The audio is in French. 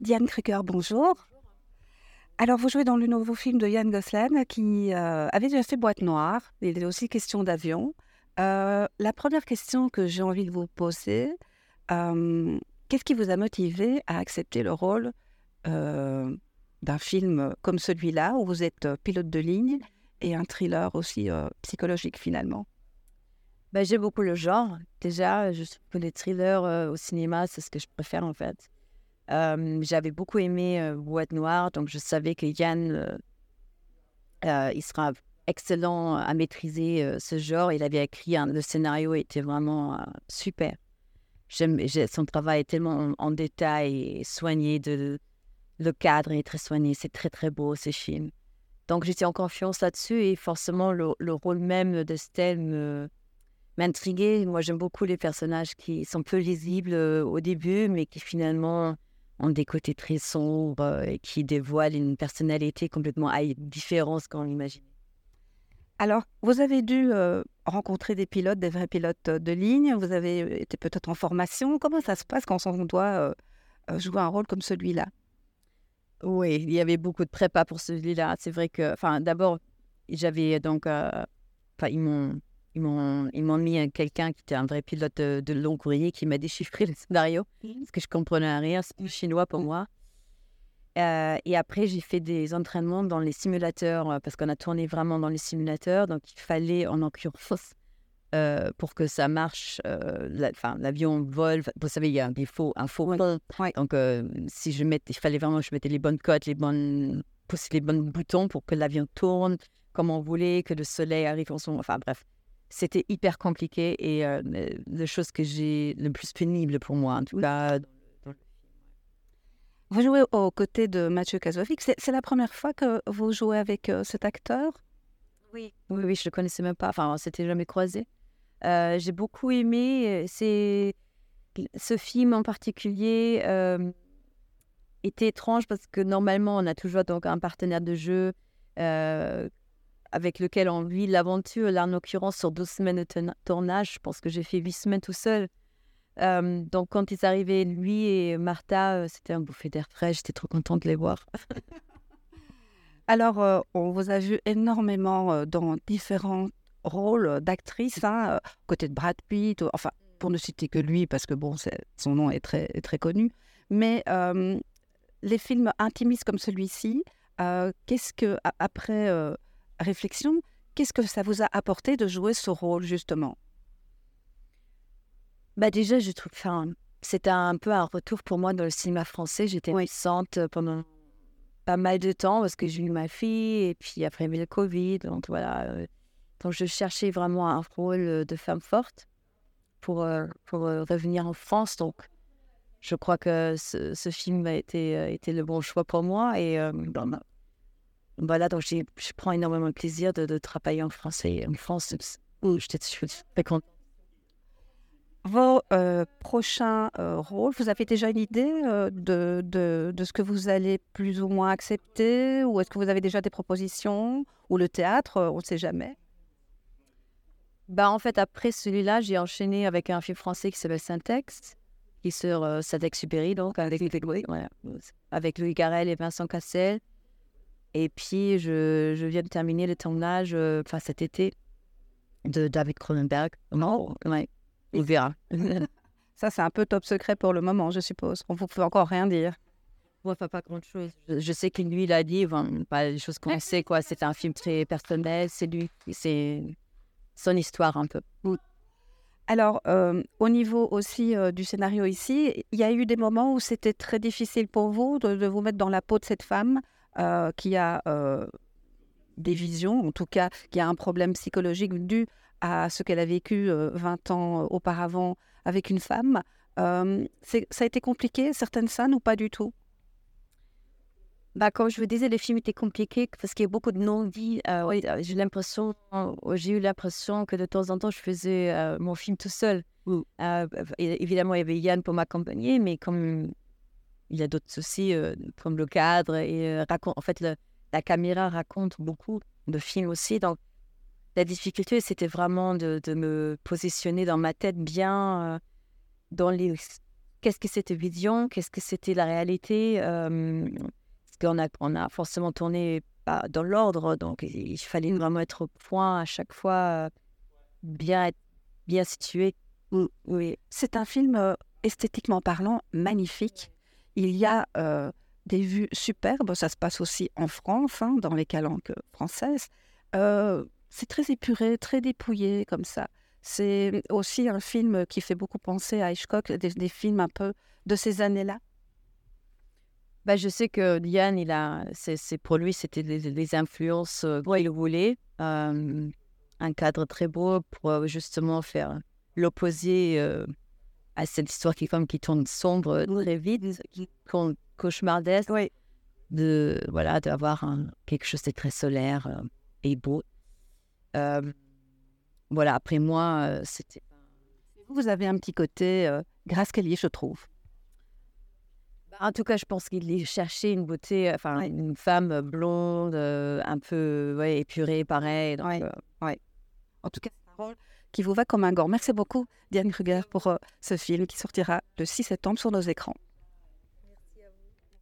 Diane Kruger, bonjour. Alors, vous jouez dans le nouveau film de Yann Gosselin qui euh, avait déjà fait Boîte Noire. Il est aussi question d'avion. Euh, la première question que j'ai envie de vous poser, euh, qu'est-ce qui vous a motivé à accepter le rôle d'un film comme celui-là, où vous êtes pilote de ligne et un thriller aussi psychologique finalement? Ben, J'aime beaucoup le genre. Déjà, je trouve que les thrillers au cinéma, c'est ce que je préfère en fait. J'avais beaucoup aimé Boîte Noire, donc je savais que Yann, il sera excellent à maîtriser ce genre. Il avait écrit, le scénario était vraiment super. Son travail est tellement en, détail et soigné. De, le cadre est très soigné. C'est très, très beau, ce film. Donc, j'étais en confiance là-dessus et forcément, le, rôle même d'Estelle me, m'intriguait. Moi, j'aime beaucoup les personnages qui sont peu lisibles au début, mais qui finalement ont des côtés très sombres et qui dévoilent une personnalité complètement différente qu'on imagine. Alors, vous avez dû rencontrer des pilotes, des vrais pilotes de ligne. Vous avez été peut-être en formation. Comment ça se passe quand on doit jouer un rôle comme celui-là? Oui, il y avait beaucoup de prépa pour celui-là. C'est vrai que, enfin, d'abord, j'avais donc, enfin, ils m'ont ils m'ont mis quelqu'un qui était un vrai pilote de, long courrier qui m'a déchiffré le scénario mmh. parce que je comprenais rien, c'était chinois pour moi. Euh, et après, j'ai fait des entraînements dans les simulateurs euh, parce qu'on a tourné vraiment dans les simulateurs. Donc, il fallait en occurrence euh, pour que ça marche. Enfin, l'avion vole. Vous savez, il y a des faux, un faux. Donc, si je mettais, il fallait vraiment que je mettais les bonnes cotes, les bonnes, pousser les bons boutons pour que l'avion tourne comme on voulait, que le soleil arrive en son. Enfin, bref c'était hyper compliqué et euh, la chose que j'ai le plus pénible pour moi, en tout cas. Vous jouez aux côtés de Mathieu Kazovic. C'est la première fois que vous jouez avec euh, cet acteur? Oui. Oui, oui, je ne le connaissais même pas. Enfin, on s'était jamais croisé. Euh, j'ai beaucoup aimé. C'est ce film en particulier était étrange parce que normalement, on a toujours donc un partenaire de jeu avec lequel on vit l'aventure. Là, en l'occurrence, sur 12 semaines de tournage, je pense que j'ai fait 8 semaines tout seul. donc, quand ils arrivaient, lui et Martha, euh, c'était un bouffé d'air frais. J'étais trop contente de les voir. Alors, euh, on vous a vu énormément euh, dans différents rôles d'actrices, hein, côté de Brad Pitt, enfin, pour ne citer que lui, parce que bon, son nom est très connu. Mais les films intimistes comme celui-ci, qu'est-ce que, après réflexion, qu'est-ce que ça vous a apporté de jouer ce rôle justement? Bah déjà, je trouve, enfin, c'était un peu un retour pour moi dans le cinéma français. J'étais oui. pendant pas mal de temps parce que j'ai eu ma fille et puis après il y avait le Covid. Donc voilà, euh, donc je cherchais vraiment un rôle de femme forte pour, euh, pour euh, revenir en France. Donc je crois que ce, film a été, été le bon choix pour moi et voilà, donc je prends énormément de plaisir de, travailler en français, en France, où j'étais très contente. Vos euh, prochains euh, rôles, vous avez déjà une idée euh, de, de, de, ce que vous allez plus ou moins accepter Ou est-ce que vous avez déjà des propositions Ou le théâtre, on ne sait jamais? Bah, En fait, après celui-là, j'ai enchaîné avec un film français qui s'appelle Syntex, qui est sur Saint-Exupéry, donc avec, avec Louis Garrel et Vincent Cassel. Et puis, je, je viens de terminer le tournage, euh, enfin cet été, de David Cronenberg. Oh, ouais, on verra. Ça, c'est un peu top secret pour le moment, je suppose. On ne peut encore rien dire. Ouais, pas, pas grand chose. Je, sais que lui, il a dit, pas les choses qu'on sait, quoi. C'est un film très personnel, c'est lui, c'est son histoire un peu. Alors, euh, au niveau aussi euh, du scénario ici, il y a eu des moments où c'était très difficile pour vous de, de, vous mettre dans la peau de cette femme euh, qui a euh, des visions, en tout cas qui a un problème psychologique dû à ce qu'elle a vécu 20 euh, ans auparavant avec une femme. ça a été compliqué, certaines scènes ou pas du tout? Bah, comme je vous disais, le film était compliqué parce qu'il y a beaucoup de non-dits. j'ai l'impression, j'ai eu l'impression que de temps en temps, je faisais mon film tout seul. évidemment, il y avait Yann pour m'accompagner, mais comme il y a d'autres soucis comme le cadre et raconte, en fait la caméra raconte beaucoup de films aussi donc la difficulté c'était vraiment de, de, me positionner dans ma tête bien dans les qu'est-ce que c'était vision, qu'est-ce que c'était la réalité. Parce qu'on a, on a forcément tourné dans l'ordre, donc il fallait vraiment être au point à chaque fois, bien bien situé. Oui, c'est un film esthétiquement parlant magnifique. Il y a des vues superbes. Ça se passe aussi en France, hein, dans les calanques françaises. c'est très épuré, très dépouillé comme ça. C'est aussi un film qui fait beaucoup penser à Hitchcock, des, films un peu de ces années-là. Bah, je sais que Yann, il a, c'est, pour lui, c'était des, influences qu'il voulait. un cadre très beau pour justement faire l'opposé à cette histoire qui, comme, qui tourne sombre très vite, qui cauchemardesque. Oui. De, voilà, d'avoir quelque chose de très solaire et beau. Voilà, après moi, euh, c'était. Vous avez un petit côté euh, Grace Kelly, je trouve. Bah, en tout cas, je pense qu'il cherchait une beauté, enfin, une femme blonde, euh, un peu ouais, épurée, pareil. Donc, ouais. En tout cas, c'est un rôle qui vous va comme un gant. Merci beaucoup, Diane Kruger, pour ce film qui sortira le 6 septembre sur nos écrans.